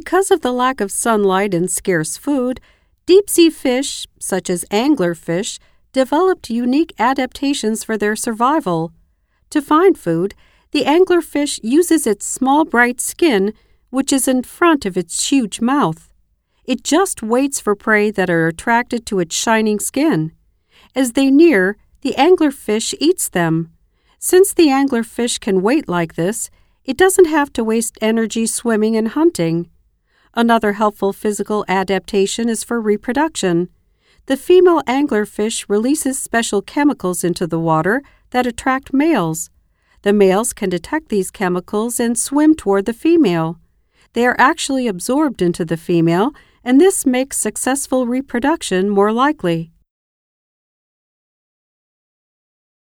Because of the lack of sunlight and scarce food, deep sea fish, such as anglerfish, developed unique adaptations for their survival. To find food, the anglerfish uses its small bright skin, which is in front of its huge mouth. It just waits for prey that are attracted to its shining skin. As they near, the anglerfish eats them. Since the anglerfish can wait like this, it doesn't have to waste energy swimming and hunting. Another helpful physical adaptation is for reproduction. The female anglerfish releases special chemicals into the water that attract males. The males can detect these chemicals and swim toward the female. They are actually absorbed into the female, and this makes successful reproduction more likely.